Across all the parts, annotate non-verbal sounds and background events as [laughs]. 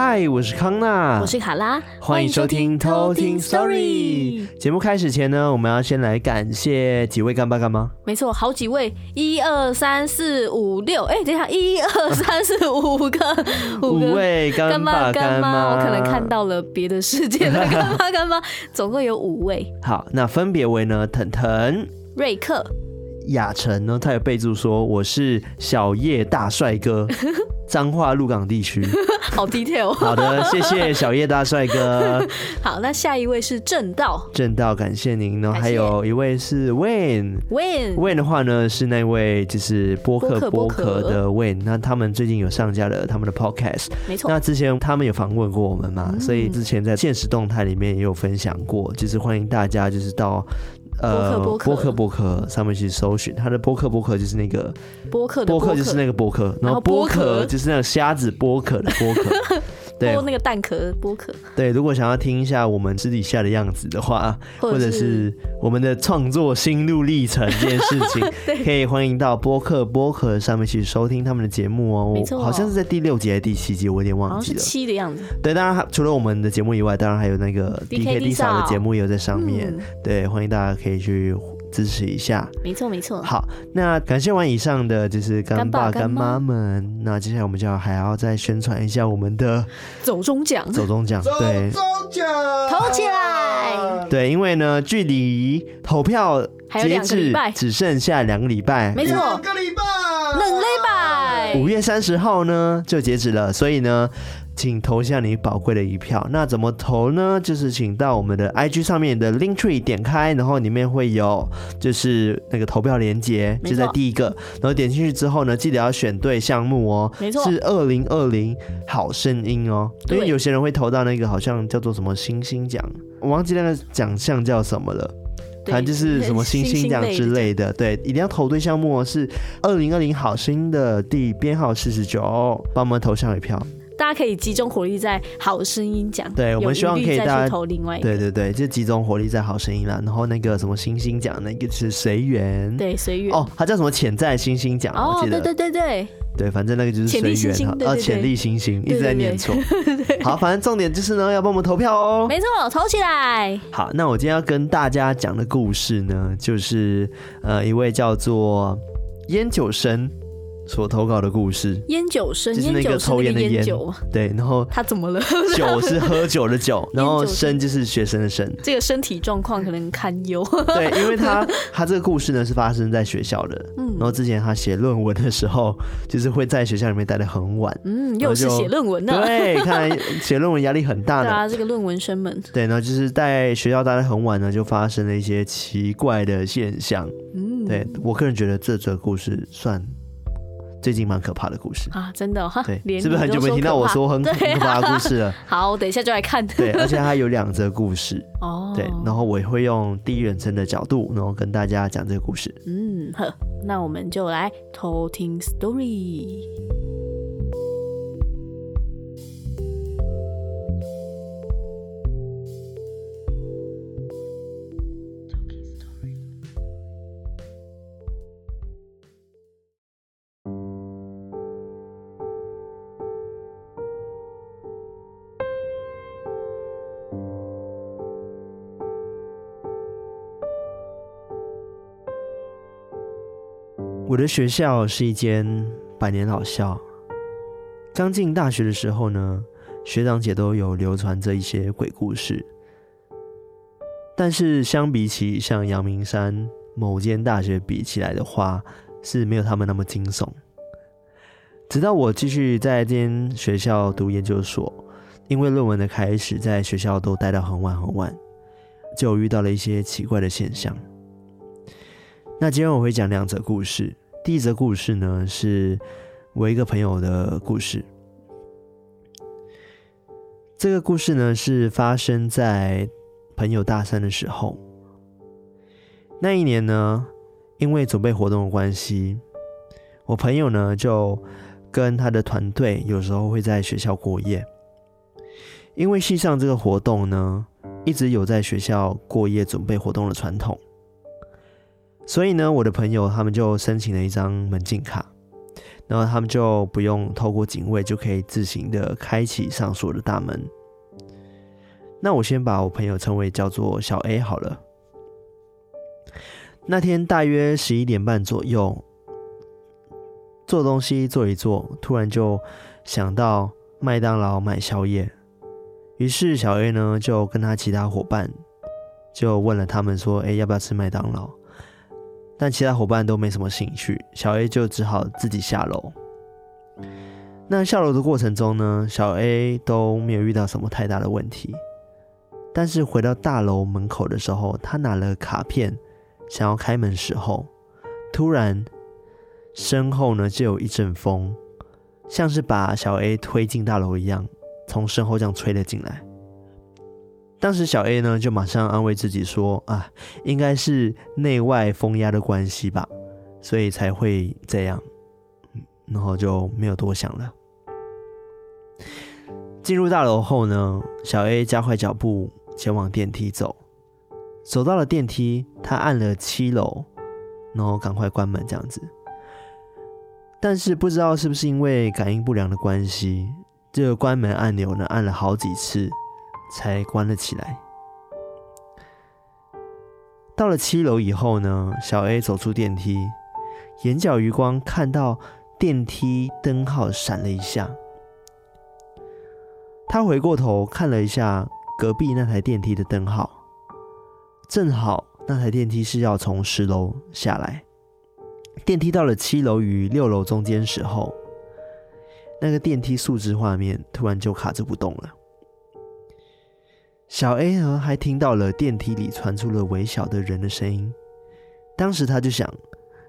嗨，我是康娜，我是卡拉，欢迎收听偷听 Story。节目开始前呢，我们要先来感谢几位干爸干妈。没错，好几位，一二三四五六，哎，等一下，一二三四五个，[laughs] 五位干爸干妈，我可能看到了别的世界的 [laughs] 干爸干妈，总共有五位。好，那分别为呢，腾腾、瑞克、雅晨呢，他有备注说我是小叶大帅哥。[laughs] 彰化鹿港地区，[laughs] 好 detail。好的，谢谢小叶大帅哥。[laughs] 好，那下一位是正道，正道，感谢您呢。还有一位是 Wayne，Wayne，Wayne 的话呢是那位就是播客播客的 Wayne。那他们最近有上架了他们的 podcast，没错。那之前他们有访问过我们嘛，所以之前在现实动态里面也有分享过，就是欢迎大家就是到。呃，播客播客上面去搜寻，他的播客播客就是那个播客播客就是那个播客，然后播客就是那个瞎子播客的剥壳。[laughs] 对，剥那个蛋壳剥壳。对，如果想要听一下我们私底下的样子的话，或者是我们的创作心路历程这件事情，[laughs] 可以欢迎到播客播客上面去收听他们的节目哦。没错，好像是在第六集还是第七集，我有点忘记了。七的样子。对，当然除了我们的节目以外，当然还有那个 DKD 嫂的节目也有在上面。对，欢迎大家可以去。支持一下，没错没错。好，那感谢完以上的就是干爸干妈。们，那接下来我们就要还要再宣传一下我们的走中奖，走中奖，对，走中奖，投起来。对，因为呢，距离投票截止只剩下两个礼拜，没错，两个礼拜，两礼拜，五月三十号呢就截止了，所以呢。请投下你宝贵的一票。那怎么投呢？就是请到我们的 IG 上面的 Linktree 点开，然后里面会有就是那个投票连接，就在第一个。然后点进去之后呢，记得要选对项目哦。没错，是二零二零好声音哦。因为有些人会投到那个好像叫做什么星星奖，我忘记那个奖项叫什么了。反正就是什么星星奖之类的。对，一定要投对项目哦。是二零二零好声音的第编号四十九，帮我们投上一票。大家可以集中火力在好声音讲，对，我们希望可以大家投另外一个，对对对，就集中火力在好声音啦。然后那个什么星星奖，那个是随缘，对，随缘哦，它叫什么潜在星星奖，哦，我记得，对对对对对，反正那个就是随缘，呃，潜力星星，一直在念错。好，反正重点就是呢，要帮我们投票哦，没错，投起来。好，那我今天要跟大家讲的故事呢，就是呃，一位叫做烟酒生。所投稿的故事，烟酒生，就是那个抽烟的烟，对，然后他怎么了？酒是喝酒的酒，[laughs] 然后生就是学生的生，这个身体状况可能堪忧。对，因为他 [laughs] 他这个故事呢是发生在学校的，嗯，然后之前他写论文的时候，就是会在学校里面待得很晚，嗯，又是写论文呢，对，看来写论文压力很大的 [laughs] 啊，这个论文生们，对，然后就是在学校待得很晚呢，就发生了一些奇怪的现象，嗯，对我个人觉得这则故事算。最近蛮可怕的故事啊，真的哈，对，是不是很久没听到我说很可怕的故事了？[laughs] 好，我等一下就来看。对，而且它有两则故事 [laughs] 哦，对，然后我也会用第一人称的角度，然后跟大家讲这个故事。嗯，好，那我们就来偷听 story。我的学校是一间百年老校。刚进大学的时候呢，学长姐都有流传着一些鬼故事。但是相比起像阳明山某间大学比起来的话，是没有他们那么惊悚。直到我继续在这间学校读研究所，因为论文的开始，在学校都待到很晚很晚，就遇到了一些奇怪的现象。那今天我会讲两则故事。第一则故事呢，是我一个朋友的故事。这个故事呢，是发生在朋友大三的时候。那一年呢，因为准备活动的关系，我朋友呢就跟他的团队有时候会在学校过夜。因为系上这个活动呢，一直有在学校过夜准备活动的传统。所以呢，我的朋友他们就申请了一张门禁卡，然后他们就不用透过警卫就可以自行的开启上锁的大门。那我先把我朋友称为叫做小 A 好了。那天大约十一点半左右，做东西做一做，突然就想到麦当劳买宵夜。于是小 A 呢就跟他其他伙伴就问了他们说：“哎，要不要吃麦当劳？”但其他伙伴都没什么兴趣，小 A 就只好自己下楼。那下楼的过程中呢，小 A 都没有遇到什么太大的问题。但是回到大楼门口的时候，他拿了卡片，想要开门时候，突然身后呢就有一阵风，像是把小 A 推进大楼一样，从身后这样吹了进来。当时小 A 呢就马上安慰自己说：“啊，应该是内外风压的关系吧，所以才会这样。”然后就没有多想了。进入大楼后呢，小 A 加快脚步前往电梯走。走到了电梯，他按了七楼，然后赶快关门这样子。但是不知道是不是因为感应不良的关系，这个关门按钮呢按了好几次。才关了起来。到了七楼以后呢，小 A 走出电梯，眼角余光看到电梯灯号闪了一下。他回过头看了一下隔壁那台电梯的灯号，正好那台电梯是要从十楼下来。电梯到了七楼与六楼中间时候，那个电梯数值画面突然就卡着不动了。小 A 呢，还听到了电梯里传出了微小的人的声音。当时他就想：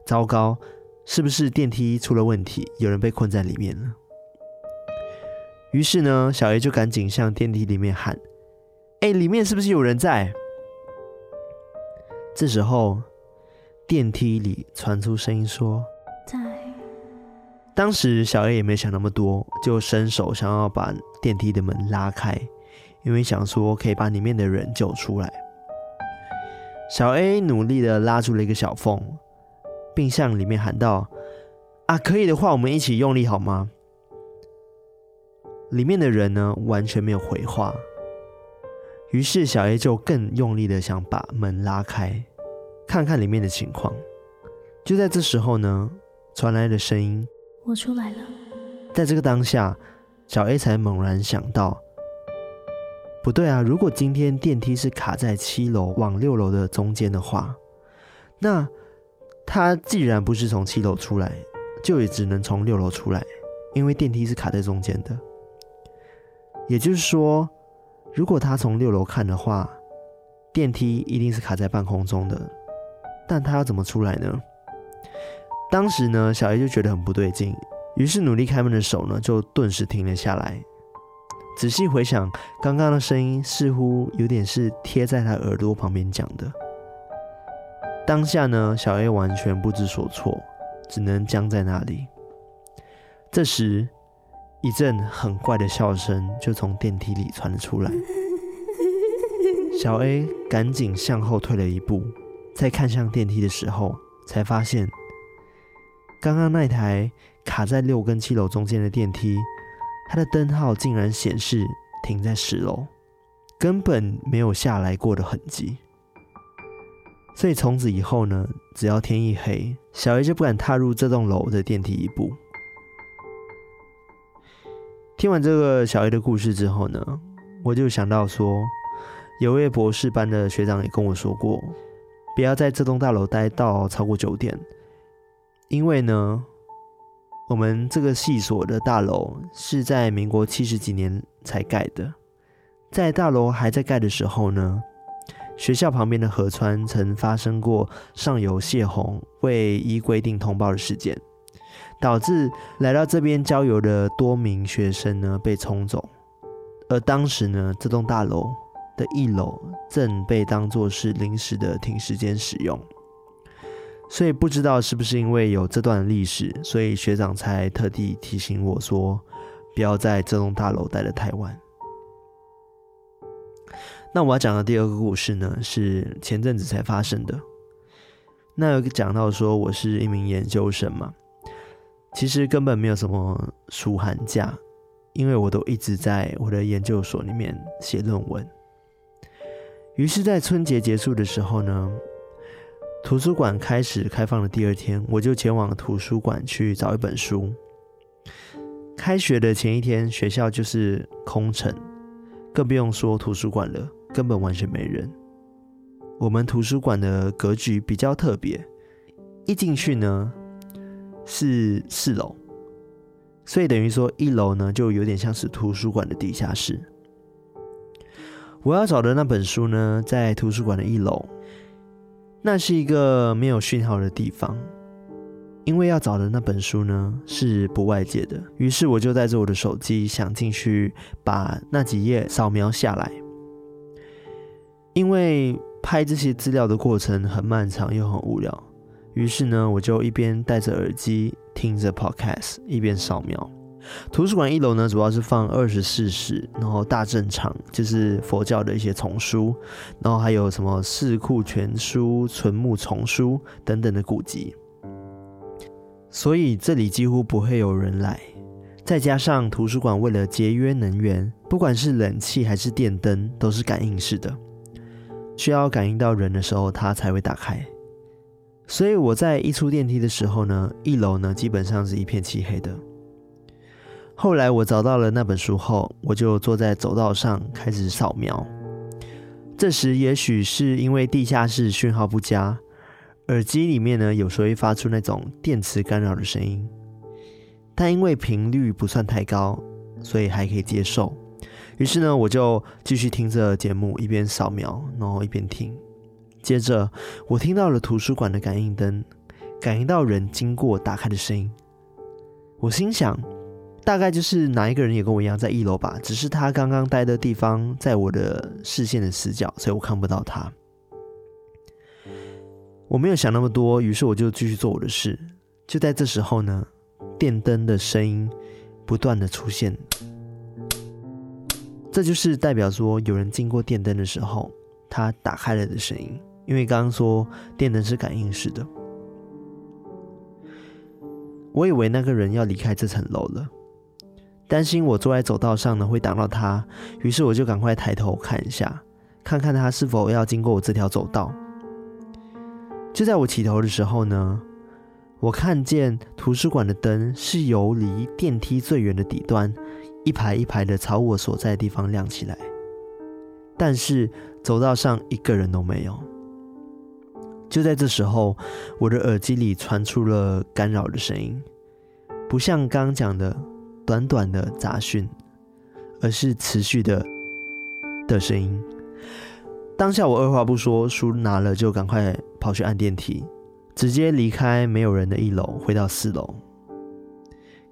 糟糕，是不是电梯出了问题，有人被困在里面了？于是呢，小 A 就赶紧向电梯里面喊：“哎，里面是不是有人在？”这时候，电梯里传出声音说：“在。”当时小 A 也没想那么多，就伸手想要把电梯的门拉开。因为想说可以把里面的人救出来，小 A 努力的拉住了一个小缝，并向里面喊道：“啊，可以的话，我们一起用力好吗？”里面的人呢，完全没有回话。于是小 A 就更用力的想把门拉开，看看里面的情况。就在这时候呢，传来的声音：“我出来了。”在这个当下，小 A 才猛然想到。不对啊！如果今天电梯是卡在七楼往六楼的中间的话，那他既然不是从七楼出来，就也只能从六楼出来，因为电梯是卡在中间的。也就是说，如果他从六楼看的话，电梯一定是卡在半空中的，但他要怎么出来呢？当时呢，小 A 就觉得很不对劲，于是努力开门的手呢，就顿时停了下来。仔细回想，刚刚的声音似乎有点是贴在他耳朵旁边讲的。当下呢，小 A 完全不知所措，只能僵在那里。这时，一阵很怪的笑声就从电梯里传了出来。小 A 赶紧向后退了一步，再看向电梯的时候，才发现刚刚那台卡在六跟七楼中间的电梯。它的灯号竟然显示停在十楼，根本没有下来过的痕迹。所以从此以后呢，只要天一黑，小 A 就不敢踏入这栋楼的电梯一步。听完这个小 A 的故事之后呢，我就想到说，有位博士班的学长也跟我说过，不要在这栋大楼待到超过九点，因为呢。我们这个系所的大楼是在民国七十几年才盖的，在大楼还在盖的时候呢，学校旁边的河川曾发生过上游泄洪未依规定通报的事件，导致来到这边郊游的多名学生呢被冲走，而当时呢，这栋大楼的一楼正被当作是临时的停尸间使用。所以不知道是不是因为有这段历史，所以学长才特地提醒我说，不要在这栋大楼待得太晚。那我要讲的第二个故事呢，是前阵子才发生的。那讲到说我是一名研究生嘛，其实根本没有什么暑寒假，因为我都一直在我的研究所里面写论文。于是，在春节结束的时候呢，图书馆开始开放的第二天，我就前往图书馆去找一本书。开学的前一天，学校就是空城，更不用说图书馆了，根本完全没人。我们图书馆的格局比较特别，一进去呢是四楼，所以等于说一楼呢就有点像是图书馆的地下室。我要找的那本书呢，在图书馆的一楼，那是一个没有讯号的地方。因为要找的那本书呢是不外借的，于是我就带着我的手机想进去把那几页扫描下来。因为拍这些资料的过程很漫长又很无聊，于是呢我就一边戴着耳机听着 podcast，一边扫描。图书馆一楼呢主要是放二十四史，然后大正常就是佛教的一些丛书，然后还有什么四库全书、存木丛书等等的古籍。所以这里几乎不会有人来，再加上图书馆为了节约能源，不管是冷气还是电灯都是感应式的，需要感应到人的时候它才会打开。所以我在一出电梯的时候呢，一楼呢基本上是一片漆黑的。后来我找到了那本书后，我就坐在走道上开始扫描。这时也许是因为地下室讯号不佳。耳机里面呢，有时候会发出那种电磁干扰的声音，但因为频率不算太高，所以还可以接受。于是呢，我就继续听着节目，一边扫描，然后一边听。接着，我听到了图书馆的感应灯，感应到人经过打开的声音。我心想，大概就是哪一个人也跟我一样在一楼吧，只是他刚刚待的地方在我的视线的死角，所以我看不到他。我没有想那么多，于是我就继续做我的事。就在这时候呢，电灯的声音不断的出现，这就是代表说有人经过电灯的时候，它打开了的声音。因为刚刚说电灯是感应式的，我以为那个人要离开这层楼了，担心我坐在走道上呢会挡到他，于是我就赶快抬头看一下，看看他是否要经过我这条走道。就在我起头的时候呢，我看见图书馆的灯是由离电梯最远的底端，一排一排的朝我所在的地方亮起来，但是走道上一个人都没有。就在这时候，我的耳机里传出了干扰的声音，不像刚刚讲的短短的杂讯，而是持续的的声音。当下我二话不说，书拿了就赶快跑去按电梯，直接离开没有人的一楼，回到四楼。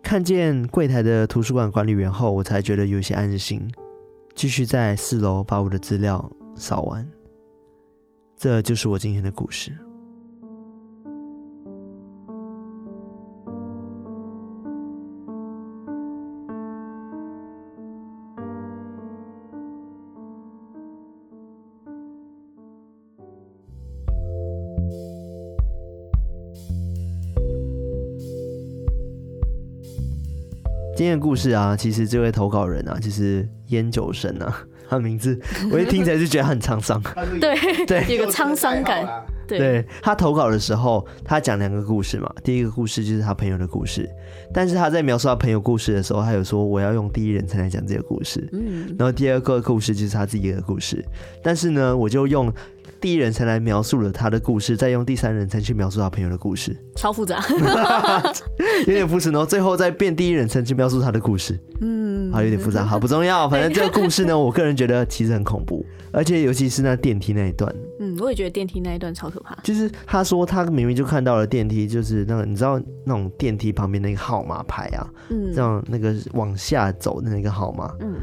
看见柜台的图书馆管理员后，我才觉得有些安心，继续在四楼把我的资料扫完。这就是我今天的故事。今天的故事啊，其实这位投稿人啊，就是烟酒神啊，他的名字我一听起来就觉得很沧桑，对对，有个沧桑感。对，对他投稿的时候，他讲两个故事嘛，第一个故事就是他朋友的故事，但是他在描述他朋友故事的时候，他有说我要用第一人称来讲这个故事，嗯，然后第二个故事就是他自己的故事，但是呢，我就用。第一人称来描述了他的故事，再用第三人称去描述他朋友的故事，超复杂，[laughs] 有点复杂。然后最后再变第一人称去描述他的故事，嗯，好，有点复杂，好，不重要。[laughs] 反正这个故事呢，我个人觉得其实很恐怖，而且尤其是那电梯那一段，嗯，我也觉得电梯那一段超可怕。就是他说他明明就看到了电梯，就是那个你知道那种电梯旁边那个号码牌啊，嗯，这样那个往下走的那个号码，嗯，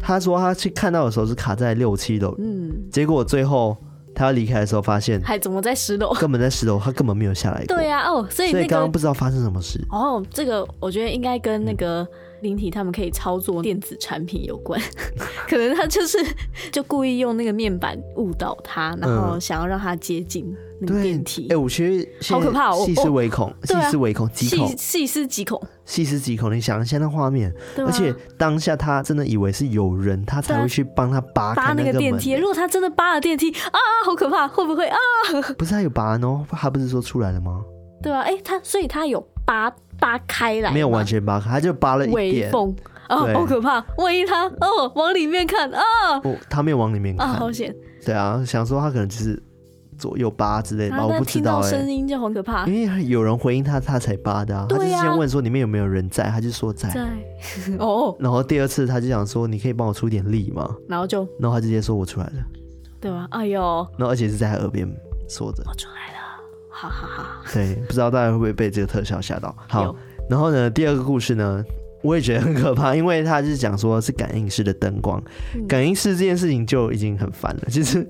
他说他去看到的时候是卡在六七楼，嗯，结果最后。他要离开的时候，发现还怎么在十楼？根本在十楼，他根本没有下来过。对呀、啊，哦，所以那个、所以刚刚不知道发生什么事。哦，这个我觉得应该跟那个灵体他们可以操作电子产品有关，[laughs] 可能他就是就故意用那个面板误导他，然后想要让他接近那个电梯。哎、欸，我觉得好可怕，细思微恐，细思微恐，极恐，细思极恐，细思极恐。你想一下那画面，而且当下他真的以为是有人，他才会去帮他扒扒那个电梯。如果他真的扒了电梯啊，好可怕，会不会啊？不是他有拔哦，他不是说出来了吗？对啊，哎、欸，他所以他有扒扒开来，没有完全扒开，他就扒了一点。缝啊，好可怕！万一他哦往里面看啊，哦，他没有往里面看，啊，好险。对啊，想说他可能就是左右扒之类的，啊、我不知道。声音就很可怕，因为有人回应他，他才扒的啊。他就先问说里面有没有人在，他就说在。在 [laughs] 哦。然后第二次他就想说，你可以帮我出点力吗？然后就，然后他直接说我出来了，对吧？哎呦，然后而且是在他耳边说着，我出来了。哈哈哈，对，不知道大家会不会被这个特效吓到？好，然后呢，第二个故事呢，我也觉得很可怕，因为他是讲说是感应式的灯光，嗯、感应式这件事情就已经很烦了。[laughs] 其实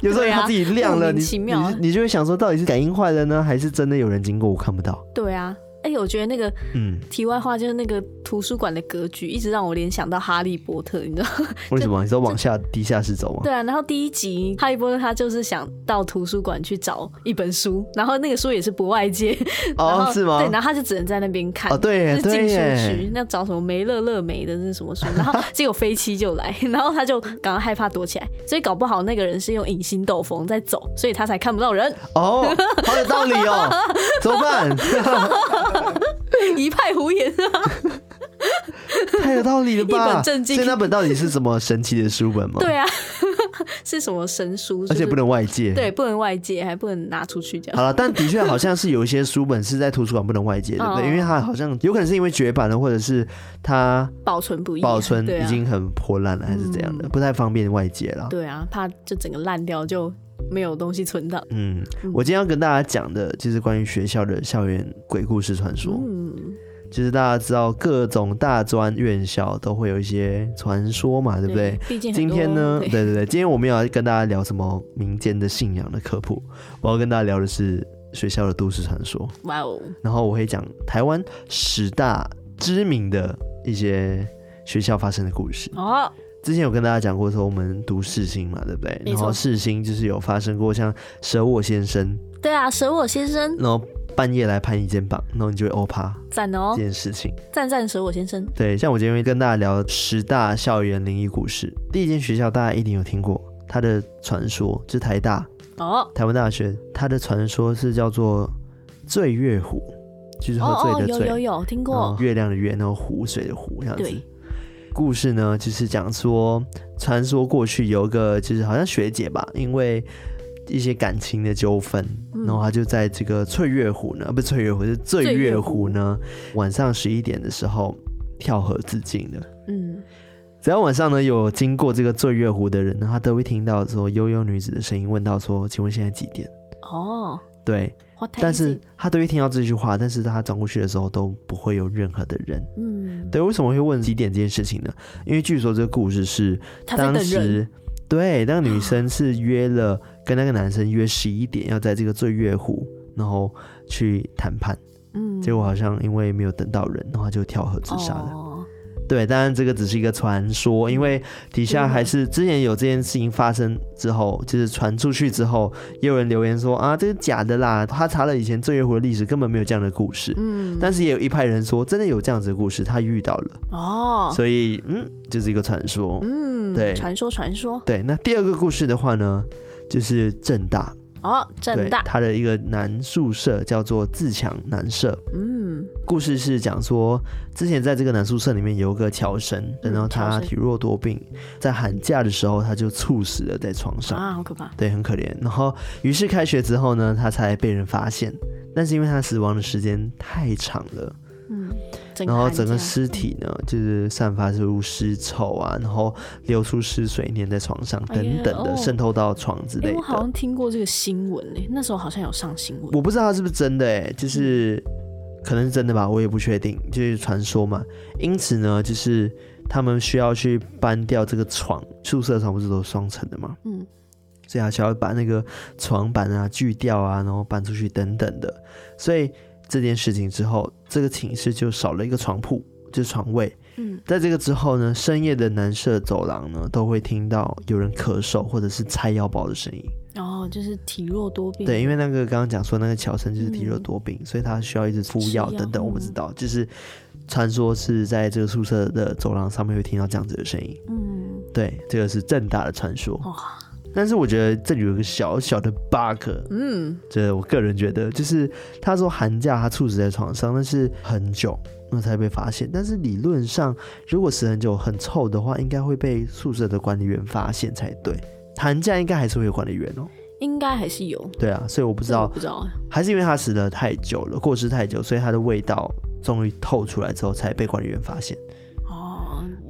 有时候他自己亮了，啊、你你你就会想说，到底是感应坏了呢，还是真的有人经过我看不到？对啊。哎、欸，我觉得那个，嗯，题外话就是那个图书馆的格局，一直让我联想到哈利波特，你知道吗？[laughs] 为什么？你说往下地下室走吗？对啊，然后第一集哈利波特他就是想到图书馆去找一本书，然后那个书也是不外借，哦，是吗？对，然后他就只能在那边看，哦，对，是进书区，那找什么梅乐乐梅的那什么书？[laughs] 然后结果飞七就来，然后他就赶快害怕躲起来，所以搞不好那个人是用隐形斗篷在走，所以他才看不到人。哦，好有道理哦，怎么办？[laughs] [laughs] 一派胡言啊！[laughs] 太有道理了吧？一本正经，所以那本到底是什么神奇的书本吗？对啊，[laughs] 是什么神书？而且不能外借，对，不能外借，还不能拿出去。好了，但的确好像是有一些书本是在图书馆不能外借，对不对？因为它好像有可能是因为绝版了，或者是它保存不易，保存已经很破烂了，还是怎样的，不太方便外借了。对啊，怕就整个烂掉就。没有东西存档。嗯，我今天要跟大家讲的就是关于学校的校园鬼故事传说。嗯，就是大家知道各种大专院校都会有一些传说嘛，对不对？毕竟今天呢，对对对，今天我们要跟大家聊什么民间的信仰的科普。我要跟大家聊的是学校的都市传说。哇哦！然后我会讲台湾十大知名的一些学校发生的故事。哦。之前有跟大家讲过，说我们读世新嘛，对不对？然后世新就是有发生过像舍我先生，对啊，舍我先生，然后半夜来拍你肩膀，然后你就会欧趴，赞哦，这件事情，赞赞舍我先生。对，像我今天会跟大家聊十大校园灵异故事。第一间学校大家一定有听过，它的传说就是台大。哦，台湾大学，它的传说是叫做醉月湖，就是喝醉的醉，哦哦，有有有听过，月亮的月，然后湖水的湖这样子。对故事呢，就是讲说，传说过去有一个，就是好像学姐吧，因为一些感情的纠纷，嗯、然后她就在这个翠月湖呢，不是翠月湖，是醉月湖呢，晚上十一点的时候跳河自尽的。嗯，只要晚上呢有经过这个醉月湖的人呢，他都会听到说悠悠女子的声音，问到说，请问现在几点？哦，对。但是他都会听到这句话，但是他转过去的时候都不会有任何的人。嗯，对，为什么会问几点这件事情呢？因为据说这个故事是当时对那个女生 [gasps] 是约了跟那个男生约十一点要在这个醉月湖，然后去谈判。嗯，结果好像因为没有等到人，然后他就跳河自杀了。哦对，当然这个只是一个传说，因为底下还是之前有这件事情发生之后，就是传出去之后，也有人留言说啊，这是假的啦。他查了以前醉月湖的历史，根本没有这样的故事。嗯，但是也有一派人说，真的有这样子的故事，他遇到了。哦，所以嗯，就是一个传说。嗯，对，传说传说。对，那第二个故事的话呢，就是正大。哦，正大，他的一个男宿舍叫做自强男舍。嗯，故事是讲说，之前在这个男宿舍里面有个乔生，然后他体弱多病，在寒假的时候他就猝死了在床上啊，好可怕，对，很可怜。然后于是开学之后呢，他才被人发现，但是因为他死亡的时间太长了。嗯然后整个尸体呢，就是散发出尸臭啊，然后流出尸水粘在床上等等的，渗透到床之类我好像听过这个新闻诶，那时候好像有上新闻。我不知道它是不是真的诶，就是可能是真的吧，我也不确定，就是传说嘛。因此呢，就是他们需要去搬掉这个床，宿舍床不是都是双层的吗？嗯，所以他需要把那个床板啊锯掉啊，然后搬出去等等的，所以。这件事情之后，这个寝室就少了一个床铺，就是床位。嗯，在这个之后呢，深夜的男舍走廊呢，都会听到有人咳嗽或者是拆腰包的声音。哦，就是体弱多病。对，因为那个刚刚讲说那个乔森就是体弱多病，嗯、所以他需要一直敷药等等。我不知道，就是传说是在这个宿舍的走廊上面会听到这样子的声音。嗯，对，这个是正大的传说。哇，但是我觉得这里有一个小小的 bug。嗯，这我个人觉得，就是他说寒假他猝死在床上，那是很久。那才被发现，但是理论上，如果死很久很臭的话，应该会被宿舍的管理员发现才对。寒假应该还是会有管理员哦，应该还是有。对啊，所以我不知道，不知道，还是因为他死得太久了，过世太久，所以他的味道终于透出来之后才被管理员发现。哦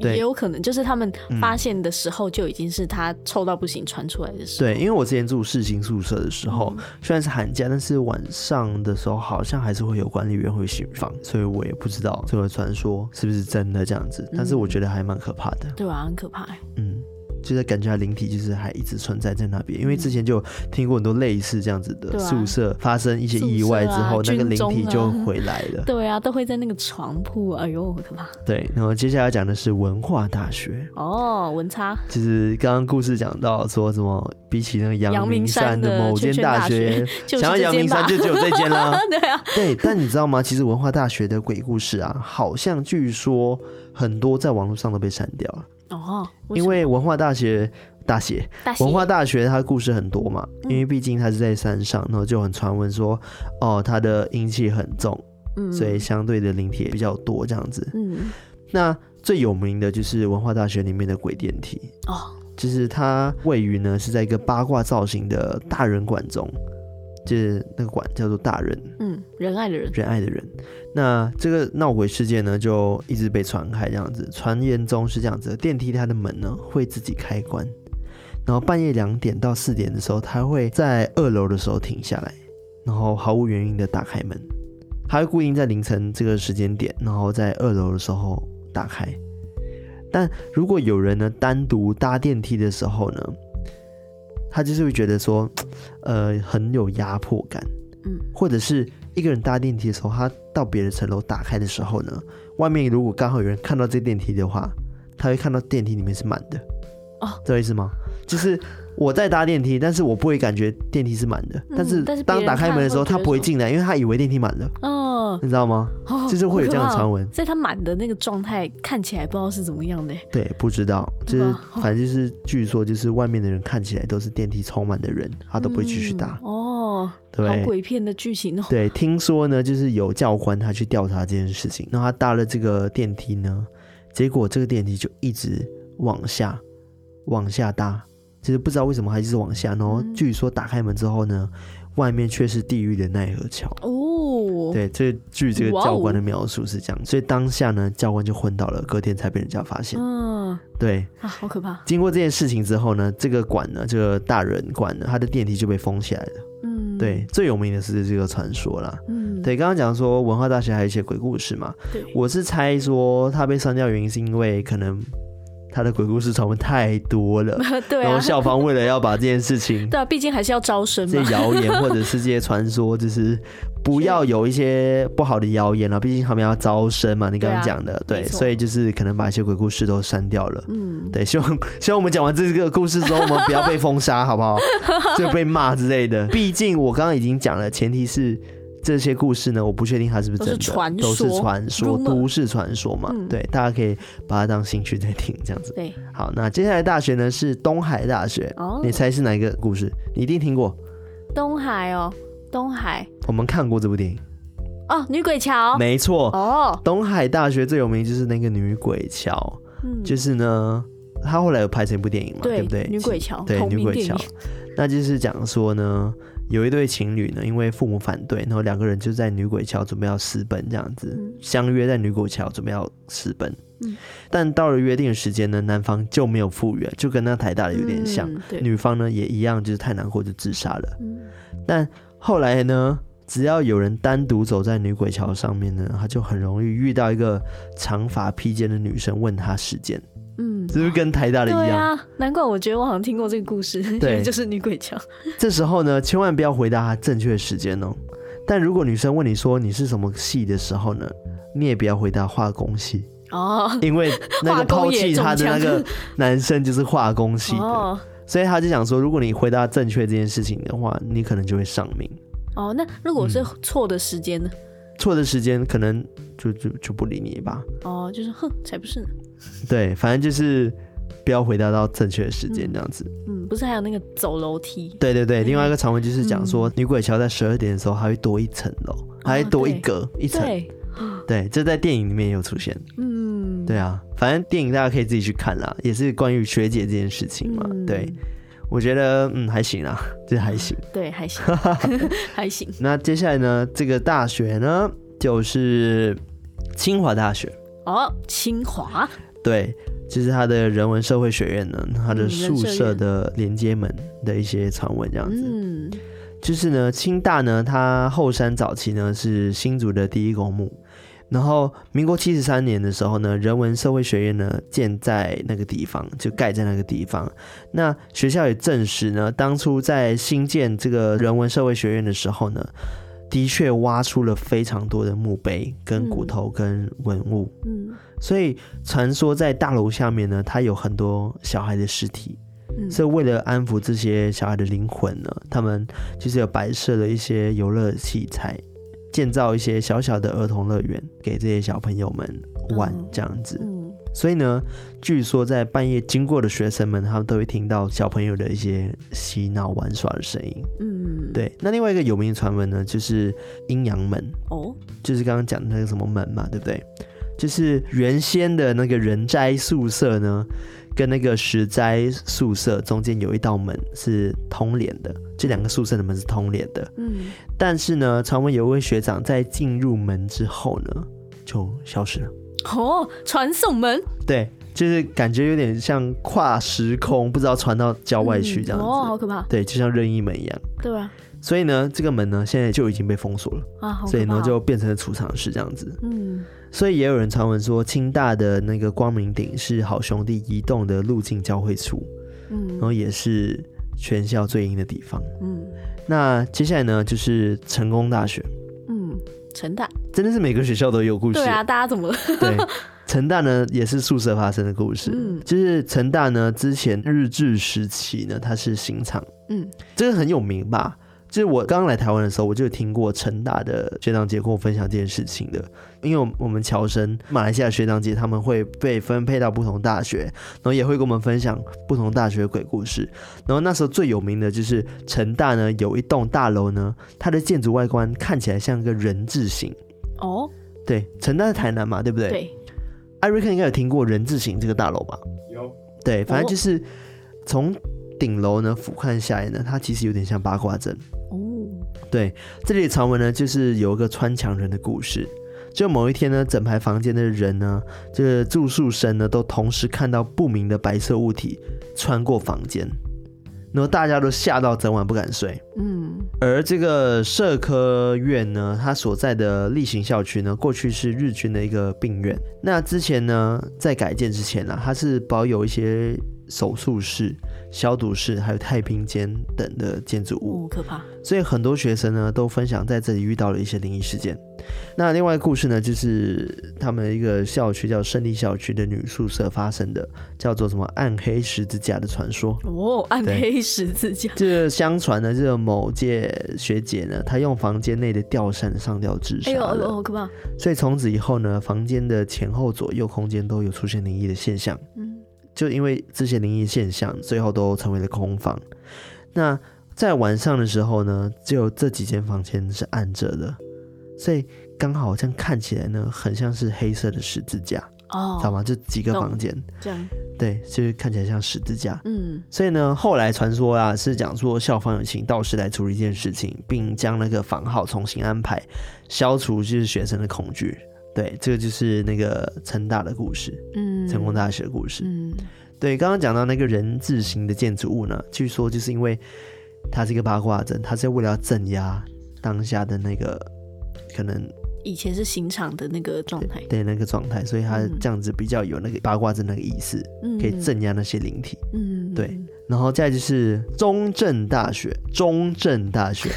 也有可能就是他们发现的时候就已经是他臭到不行传出来的时候。对，因为我之前住世新宿舍的时候，嗯、虽然是寒假，但是晚上的时候好像还是会有管理员会巡房，所以我也不知道这个传说是不是真的这样子。但是我觉得还蛮可怕的。对啊，很可怕。嗯。就是感觉他灵体就是还一直存在在那边，因为之前就听过很多类似这样子的宿舍发生一些意外之后，那个灵体就回来了。[laughs] 对啊，都会在那个床铺，哎呦，好可怕。对，然后接下来讲的是文化大学哦，文差。就是刚刚故事讲到说什么，比起那个阳明山的某间大学，[laughs] 想要阳明山就只有这间啦。[laughs] 对啊，对，但你知道吗？其实文化大学的鬼故事啊，好像据说很多在网络上都被删掉了。哦，因为文化大学大学，文化大学它的故事很多嘛，嗯、因为毕竟它是在山上，然后就很传闻说，哦，它的阴气很重，嗯，所以相对的灵体也比较多这样子。嗯，那最有名的就是文化大学里面的鬼电梯哦，就是它位于呢是在一个八卦造型的大人馆中。就是那个馆叫做大人，嗯，仁爱的人，仁爱的人。那这个闹鬼事件呢，就一直被传开，这样子。传言中是这样子：电梯它的门呢会自己开关，然后半夜两点到四点的时候，它会在二楼的时候停下来，然后毫无原因的打开门。它会固定在凌晨这个时间点，然后在二楼的时候打开。但如果有人呢单独搭电梯的时候呢，他就是会觉得说，[tsk] 呃，很有压迫感，嗯，或者是一个人搭电梯的时候，他到别的层楼打开的时候呢，外面如果刚好有人看到这电梯的话，他会看到电梯里面是满的，哦，这意思吗？就是。我在搭电梯，但是我不会感觉电梯是满的。但是当打开门的时候，他不会进来，因为他以为电梯满了。哦，你知道吗？就是会有这样的传闻。所以他满的那个状态看起来不知道是怎么样的。对，不知道，就是反正就是据说就是外面的人看起来都是电梯充满的人，他都不会继续搭。哦，对，好鬼片的剧情哦。对，听说呢，就是有教官他去调查这件事情，然后他搭了这个电梯呢，结果这个电梯就一直往下往下搭。其实不知道为什么还一直往下，然后据说打开门之后呢，外面却是地狱的奈何桥。哦，对，这据这个教官的描述是这样，所以当下呢，教官就昏倒了，隔天才被人家发现。嗯，对啊，好可怕。经过这件事情之后呢，这个馆呢，这个大人馆呢，它的电梯就被封起来了。嗯，对，最有名的是这个传说啦。嗯，对，刚刚讲说文化大学还有一些鬼故事嘛。对，我是猜说它被删掉原因是因为可能。他的鬼故事传闻太多了，[laughs] 对啊，然后校方为了要把这件事情，[laughs] 对啊，毕竟还是要招生嘛，这些谣言 [laughs] 或者是这些传说，就是不要有一些不好的谣言了，毕竟他们要招生嘛。你刚刚讲的，对，所以就是可能把一些鬼故事都删掉了。嗯，对，希望希望我们讲完这个故事之后，我们不要被封杀，好不好？就被骂之类的。毕竟我刚刚已经讲了，前提是。这些故事呢，我不确定它是不是真的，都是传说，都市传说嘛。嗯、对，大家可以把它当兴趣在听，这样子。对，好，那接下来大学呢是东海大学，哦、你猜是哪一个故事？你一定听过。东海哦，东海。我们看过这部电影。哦，女鬼桥。没错。哦，东海大学最有名就是那个女鬼桥，嗯、就是呢，他后来有拍成一部电影嘛，对，对不对？女鬼桥，对，女鬼桥，那就是讲说呢。有一对情侣呢，因为父母反对，然后两个人就在女鬼桥准备要私奔，这样子、嗯、相约在女鬼桥准备要私奔。嗯、但到了约定的时间呢，男方就没有复原，就跟那台大的有点像。嗯、女方呢也一样，就是太难过就自杀了。嗯、但后来呢，只要有人单独走在女鬼桥上面呢，他就很容易遇到一个长发披肩的女生问他时间。嗯，是不是跟台大的一样？对啊，难怪我觉得我好像听过这个故事。[laughs] 对，就是女鬼桥。这时候呢，千万不要回答他正确的时间哦。但如果女生问你说你是什么系的时候呢，你也不要回答化工系哦，因为那个抛弃他的那个男生就是化工系的，哦、所以他就想说，如果你回答正确这件事情的话，你可能就会上命。哦，那如果是错的时间呢？错、嗯、的时间可能就就就不理你吧。哦，就是哼，才不是呢。对，反正就是。不要回答到正确的时间，这样子嗯。嗯，不是还有那个走楼梯？对对对，另外一个传闻就是讲说，嗯、女鬼桥在十二点的时候还会多一层楼，还会多一格、哦、一层。对，这在电影里面也有出现。嗯，对啊，反正电影大家可以自己去看啦，也是关于学姐这件事情嘛。嗯、对，我觉得嗯还行啊，[laughs] 这还行。[laughs] 对，还行，[laughs] 还行。那接下来呢，这个大学呢，就是清华大学。哦，清华。对。就是他的人文社会学院呢，他的宿舍的连接门的一些传闻这样子。嗯，就是呢，清大呢，它后山早期呢是新竹的第一公墓，然后民国七十三年的时候呢，人文社会学院呢建在那个地方，就盖在那个地方。那学校也证实呢，当初在新建这个人文社会学院的时候呢。的确挖出了非常多的墓碑、跟骨头、跟文物，嗯，所以传说在大楼下面呢，它有很多小孩的尸体，嗯，所以为了安抚这些小孩的灵魂呢，他们就是有摆设了一些游乐器材，建造一些小小的儿童乐园给这些小朋友们玩，这样子。嗯所以呢，据说在半夜经过的学生们，他们都会听到小朋友的一些嬉闹玩耍的声音。嗯，对。那另外一个有名的传闻呢，就是阴阳门。哦，就是刚刚讲的那个什么门嘛，对不对？就是原先的那个人斋宿舍呢，跟那个石斋宿舍中间有一道门是通连的，这两个宿舍的门是通连的。嗯，但是呢，传闻有一位学长在进入门之后呢，就消失了。哦，传送门，对，就是感觉有点像跨时空，不知道传到郊外去这样子。哦，好可怕。对，就像任意门一样。对啊。所以呢，这个门呢，现在就已经被封锁了。所以呢，就变成了储藏室这样子。嗯。所以也有人传闻说，清大的那个光明顶是好兄弟移动的路径交汇处。嗯。然后也是全校最阴的地方。嗯。那接下来呢，就是成功大学。嗯成大真的是每个学校都有故事。对啊，大家怎么了？对，成大呢也是宿舍发生的故事。嗯，就是成大呢之前日治时期呢，它是刑场。嗯，这个很有名吧？就是我刚刚来台湾的时候，我就有听过成大的学长姐跟我分享这件事情的。因为我们侨生马来西亚学长姐他们会被分配到不同大学，然后也会跟我们分享不同大学的鬼故事。然后那时候最有名的就是成大呢有一栋大楼呢，它的建筑外观看起来像一个人字形。哦，对，成大在台南嘛，对不对？对。艾瑞克应该有听过人字形这个大楼吧？有。对，反正就是从顶楼呢俯瞰下来呢，它其实有点像八卦阵。对，这里的传闻呢，就是有一个穿墙人的故事。就某一天呢，整排房间的人呢，这个住宿生呢，都同时看到不明的白色物体穿过房间，然后大家都吓到整晚不敢睡。嗯，而这个社科院呢，它所在的例行校区呢，过去是日军的一个病院。那之前呢，在改建之前呢，它是保有一些手术室。消毒室还有太平间等的建筑物，可怕。所以很多学生呢都分享在这里遇到了一些灵异事件。那另外一个故事呢，就是他们一个校区叫胜利校区的女宿舍发生的，叫做什么暗黑十字架的传说。哦，暗黑十字架。这个相传呢，这个某届学姐呢，她用房间内的吊扇上吊自杀了。哎呦，好可怕。所以从此以后呢，房间的前后左右空间都有出现灵异的现象。嗯。就因为这些灵异现象，最后都成为了空房。那在晚上的时候呢，只有这几间房间是暗着的，所以刚好这样看起来呢，很像是黑色的十字架哦，知道吗？就几个房间这样，对，就是看起来像十字架。嗯，所以呢，后来传说啊，是讲说校方有请道士来处理一件事情，并将那个房号重新安排，消除就是学生的恐惧。对，这个就是那个成大的故事，嗯，成功大学的故事，嗯，对，刚刚讲到那个人字形的建筑物呢，据说就是因为它是一个八卦阵，它是为了要镇压当下的那个可能以前是刑场的那个状态，对，对那个状态，所以它这样子比较有那个八卦阵那个意思，嗯，可以镇压那些灵体，嗯，对，然后再就是中正大学，中正大学，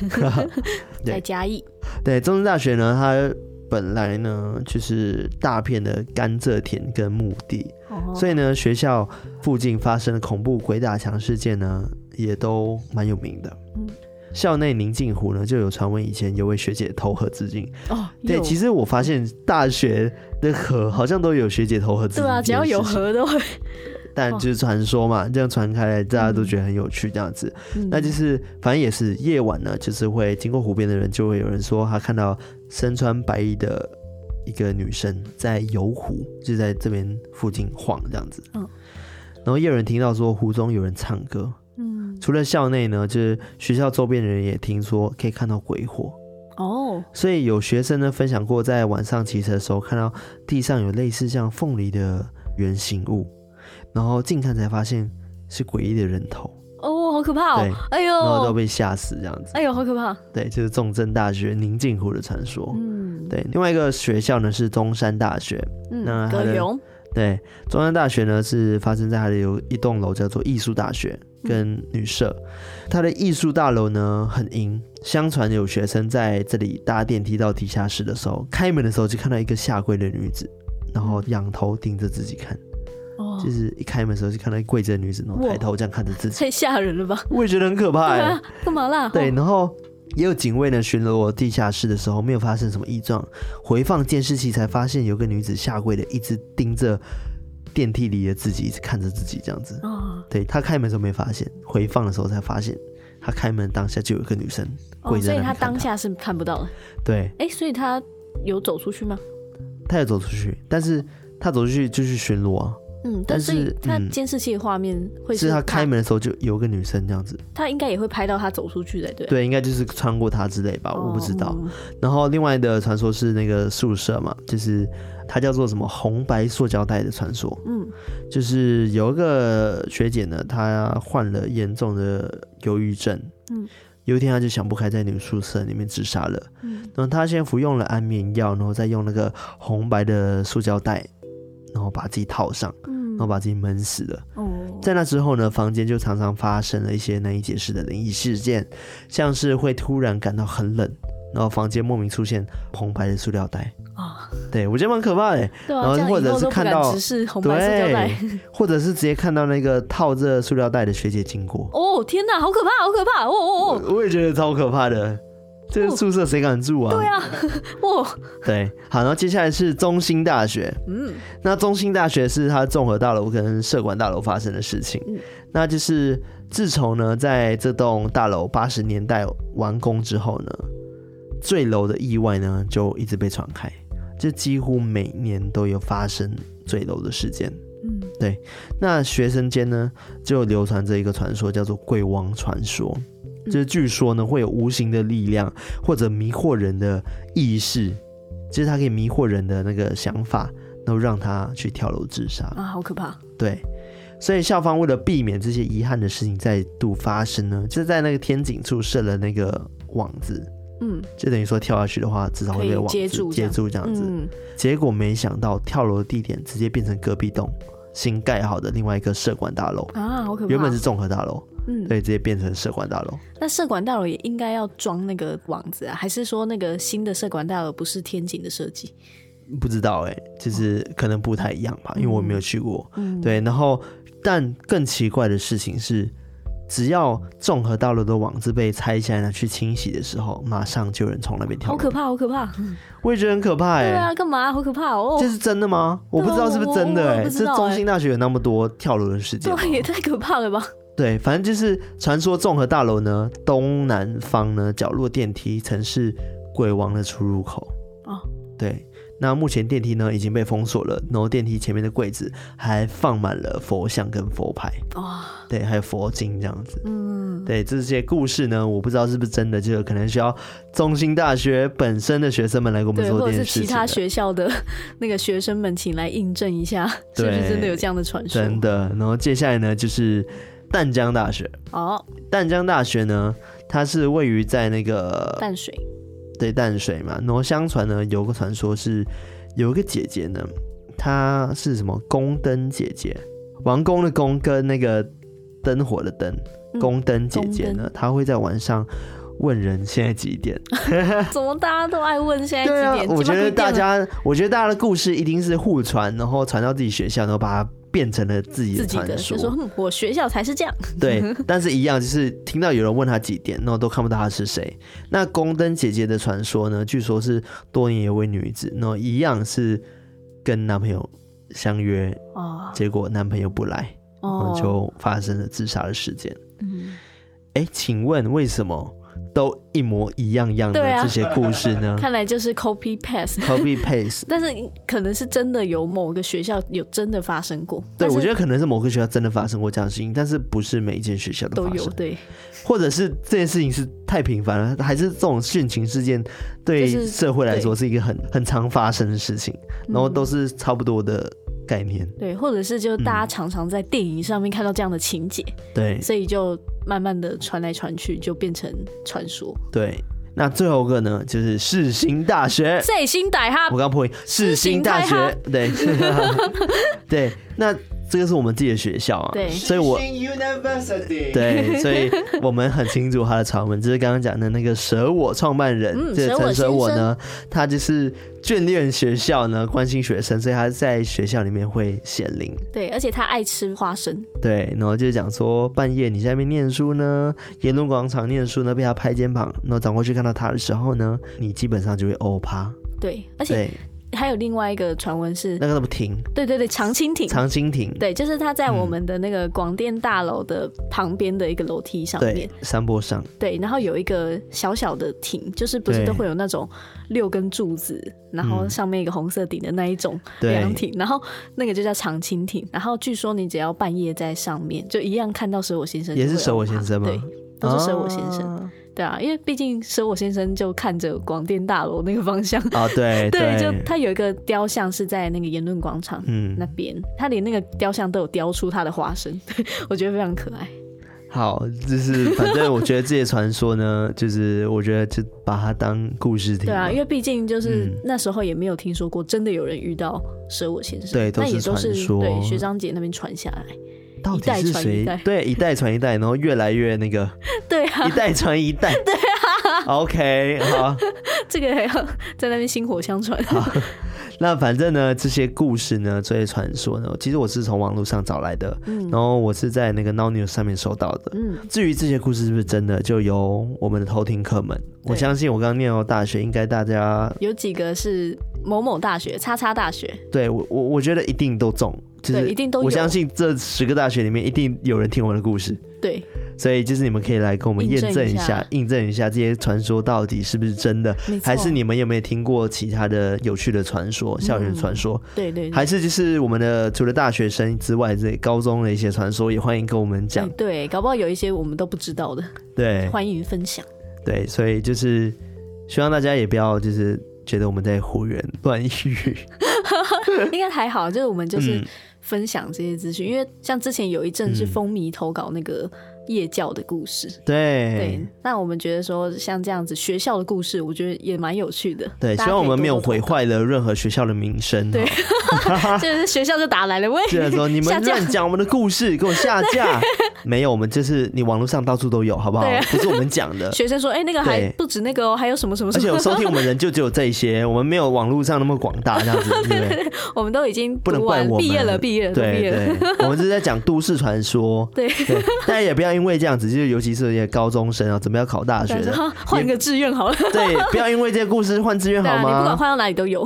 在嘉义，对，中正大学呢，它。本来呢就是大片的甘蔗田跟墓地，哦、所以呢学校附近发生的恐怖鬼打墙事件呢也都蛮有名的。嗯校内宁静湖呢，就有传闻以前有位学姐投河自尽。哦，对，其实我发现大学的河好像都有学姐投河自尽。对啊，只要有河都会。但就是传说嘛，这样传开来，大家都觉得很有趣，这样子。嗯、那就是反正也是夜晚呢，就是会经过湖边的人，就会有人说他看到身穿白衣的一个女生在游湖，就在这边附近晃这样子。嗯。然后也有人听到说湖中有人唱歌。嗯，除了校内呢，就是学校周边的人也听说可以看到鬼火哦，所以有学生呢分享过，在晚上骑车的时候看到地上有类似像凤梨的圆形物，然后近看才发现是诡异的人头可怕哦，对，哎呦，然后都被吓死这样子，哎呦，好可怕，对，就是重症大学宁静湖的传说，嗯，对，另外一个学校呢是中山大学，嗯，那葛勇，对，中山大学呢是发生在它的有一栋楼叫做艺术大学。跟女舍，它的艺术大楼呢很阴。相传有学生在这里搭电梯到地下室的时候，开门的时候就看到一个下跪的女子，然后仰头盯着自己看。哦，就是一开门的时候就看到一跪着的女子，然后抬头这样看着自己，[laughs] 太吓人了吧？我也觉得很可怕。干嘛啦？对，然后也有警卫呢巡逻地下室的时候，没有发生什么异状，回放监视器才发现有个女子下跪的一直盯着。电梯里的自己一直看着自己这样子，哦、对，他开门的时候没发现，回放的时候才发现，他开门当下就有一个女生跪在那里看、哦、所以他当下是看不到的。对，哎，所以他有走出去吗？他有走出去，但是他走出去就去巡逻啊。嗯，但是他监视器的画面会是，是他开门的时候就有个女生这样子，他应该也会拍到他走出去的，对。对，应该就是穿过他之类吧，哦、我不知道。然后另外的传说是那个宿舍嘛，就是。它叫做什么红白塑胶袋的传说，嗯，就是有一个学姐呢，她患了严重的忧郁症，嗯，有一天她就想不开，在女宿舍里面自杀了，嗯，然后她先服用了安眠药，然后再用那个红白的塑胶袋，然后把自己套上，嗯，然后把自己闷死了，哦，在那之后呢，房间就常常发生了一些难以解释的灵异事件，像是会突然感到很冷。然后房间莫名出现红白的塑料袋啊，对，我觉得蛮可怕的。对啊，然后或者是看到对，或者是直接看到那个套着塑料袋的学姐经过。哦，天哪，好可怕，好可怕！哦哦哦，我也觉得超可怕的。这个宿舍谁敢住啊？对啊，哦，对，好，然后接下来是中兴大学。嗯，那中兴大学是它综合大楼跟社管大楼发生的事情。嗯，那就是自从呢，在这栋大楼八十年代完工之后呢。坠楼的意外呢，就一直被传开，就几乎每年都有发生坠楼的事件。嗯，对。那学生间呢，就流传着一个传说，叫做“鬼王传说”，就是据说呢，会有无形的力量或者迷惑人的意识，就是它可以迷惑人的那个想法，然后让他去跳楼自杀啊，好可怕。对。所以校方为了避免这些遗憾的事情再度发生呢，就是在那个天井处设了那个网子。嗯，就等于说跳下去的话，至少会被网接住，接住这样子。嗯，结果没想到跳楼的地点直接变成隔壁栋新盖好的另外一个社管大楼啊，好可怕！原本是综合大楼，嗯，对，直接变成社管大楼。那社管大楼也应该要装那个网子啊？还是说那个新的社管大楼不是天井的设计？不知道哎、欸，就是可能不太一样吧，因为我没有去过。嗯，对。然后，但更奇怪的事情是。只要综合大楼的网子被拆下来拿去清洗的时候，马上就有人从那边跳。好可怕，好可怕！我也觉得很可怕哎、欸。对啊，干嘛？好可怕哦！这是真的吗？我不知道是不是真的哎、欸。这中心大学有那么多跳楼的事件，对，也太可怕了吧？对，反正就是传说综合大楼呢，东南方呢角落电梯曾是鬼王的出入口。哦，对。那目前电梯呢已经被封锁了，然后电梯前面的柜子还放满了佛像跟佛牌，哇、哦，对，还有佛经这样子，嗯，对，这些故事呢，我不知道是不是真的，就可能需要中兴大学本身的学生们来给我们做这件事情，或者是其他学校的那个学生们请来印证一下，是不是真的有这样的传说？真的。然后接下来呢，就是淡江大学，哦，淡江大学呢，它是位于在那个淡水。对淡水嘛，然后相传呢，有个传说是有一个姐姐呢，她是什么？宫灯姐姐，王宫的宫跟那个灯火的灯，宫灯姐姐呢，她会在晚上问人现在几点？[laughs] 怎么大家都爱问现在几点？啊，我觉得大家，我觉得大家的故事一定是互传，然后传到自己学校，然后把它变成了自己的传说。就说、嗯、我学校才是这样。[laughs] 对，[laughs] 但是一样，就是听到有人问他几点，然后都看不到他是谁。那宫灯姐姐的传说呢？据说是多年有位女子，然后一样是跟男朋友相约，哦、结果男朋友不来，然后就发生了自杀的事件。嗯，哎，请问为什么？都一模一样样的这些故事呢？啊、[laughs] 看来就是 copy paste copy paste，[laughs] 但是可能是真的有某个学校有真的发生过。对，我觉得可能是某个学校真的发生过这样的事情，但是不是每一间学校都有。对，或者是这件事情是太频繁了，还是这种殉情事件对社会来说是一个很很常发生的事情，然后都是差不多的。概念。对，或者是就大家常常在电影上面看到这样的情节，对，所以就慢慢的传来传去，就变成传说。对，那最后一个呢，就是世新大学，世新大学，我刚破音，世新大学，对，对，[laughs] 那。这个是我们自己的学校啊，对，所以我对，所以我们很清楚他的传闻，就是刚刚讲的那个舍我创办人，嗯、这个陈舍我呢，他就是眷恋学校呢，关心学生，所以他在学校里面会显灵。对，而且他爱吃花生。对，然后就是讲说，半夜你在那边念书呢，言论广场念书呢，被他拍肩膀，然后转过去看到他的时候呢，你基本上就会欧趴。对，而且。还有另外一个传闻是那个什么亭，对对对，长青亭，长青亭，对，就是它在我们的那个广电大楼的旁边的一个楼梯上面，山坡上，对，然后有一个小小的亭，就是不是都会有那种六根柱子，然后上面一个红色顶的那一种凉亭，然后那个就叫长青亭，然后据说你只要半夜在上面，就一样看到舍我先生，也是舍我先生吗？对，都是舍我先生。啊对啊，因为毕竟舍我先生就看着广电大楼那个方向啊，对 [laughs] 对，就他有一个雕像是在那个言论广场嗯那边，他连那个雕像都有雕出他的花生，我觉得非常可爱。好，就是反正我觉得这些传说呢，[laughs] 就是我觉得就把它当故事听。对啊，因为毕竟就是那时候也没有听说过真的有人遇到舍我先生，对，都是传说，对学长姐那边传下来。到底是谁？对，一代传一代，然后越来越那个。[laughs] 对啊，一代传一代。[laughs] 对啊。OK，好。[laughs] 这个还要在那边薪火相传。好，[laughs] 那反正呢，这些故事呢，这些传说呢，其实我是从网络上找来的，嗯，然后我是在那个 Now News 上面收到的，嗯。至于这些故事是不是真的，就由我们的偷听客们，我相信我刚刚念到大学，应该大家有几个是某某大学、叉叉大学，对我我我觉得一定都中。就是，一定都有。我相信这十个大学里面一定有人听我的故事。对，所以就是你们可以来跟我们验证一下，印证一下这些传说到底是不是真的，还是你们有没有听过其他的有趣的传说、校园传说？对对。还是就是我们的除了大学生之外，这高中的一些传说也欢迎跟我们讲。对，搞不好有一些我们都不知道的。对，欢迎分享。对，所以就是希望大家也不要就是觉得我们在胡言乱语。[laughs] 应该还好，就是我们就是。分享这些资讯，因为像之前有一阵是风靡投稿那个。夜教的故事，对对，那我们觉得说像这样子学校的故事，我觉得也蛮有趣的。对，希望我们没有毁坏了任何学校的名声。对，[laughs] [laughs] 就是学校就打来了，喂，就是说你们乱讲我们的故事，给我下架。[laughs] 没有，我们就是你网络上到处都有，好不好？不是我们讲的。学生说，哎，那个还不止那个哦，还有什么什么什么。而且有收听我们人就只有这些，我们没有网络上那么广大，这样子。对对对，我们都已经不能怪我们毕业了，毕业了，对对，我们是在讲都市传说。对，大家也不要。因为这样子，就是尤其是一些高中生啊，准备要考大学的，换一个志愿好了。对，不要因为这个故事换志愿好吗？你不管换到哪里都有，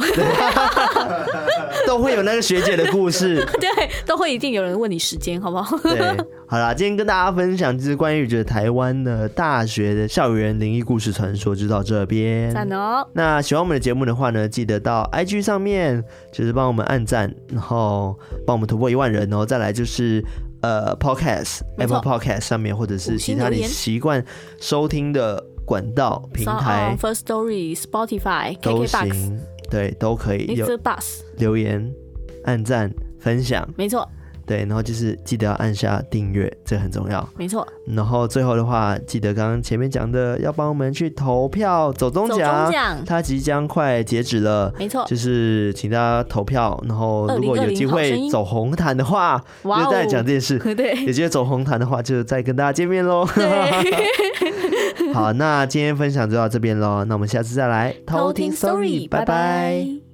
[laughs] 都会有那个学姐的故事。[laughs] 对，都会一定有人问你时间，好不好？对，好啦，今天跟大家分享就是关于就是台湾的大学的校园灵异故事传说，就到这边。赞哦！那喜欢我们的节目的话呢，记得到 IG 上面就是帮我们按赞，然后帮我们突破一万人哦。再来就是。呃，Podcast，Apple Podcast 上面，或者是其他你习惯收听的管道平台，First Story、Spotify 都行，对，都可以有留言、按赞、分享，没错。对，然后就是记得要按下订阅，这个很重要。没错。然后最后的话，记得刚刚前面讲的，要帮我们去投票走中奖，走中奖，它即将快截止了。没错。就是请大家投票，然后如果 [laughs] 有机会走红毯的话，就再讲这件事。对。有机会走红毯的话，就再跟大家见面喽。[laughs] 好，那今天分享就到这边喽，那我们下次再来偷听 Story，拜拜。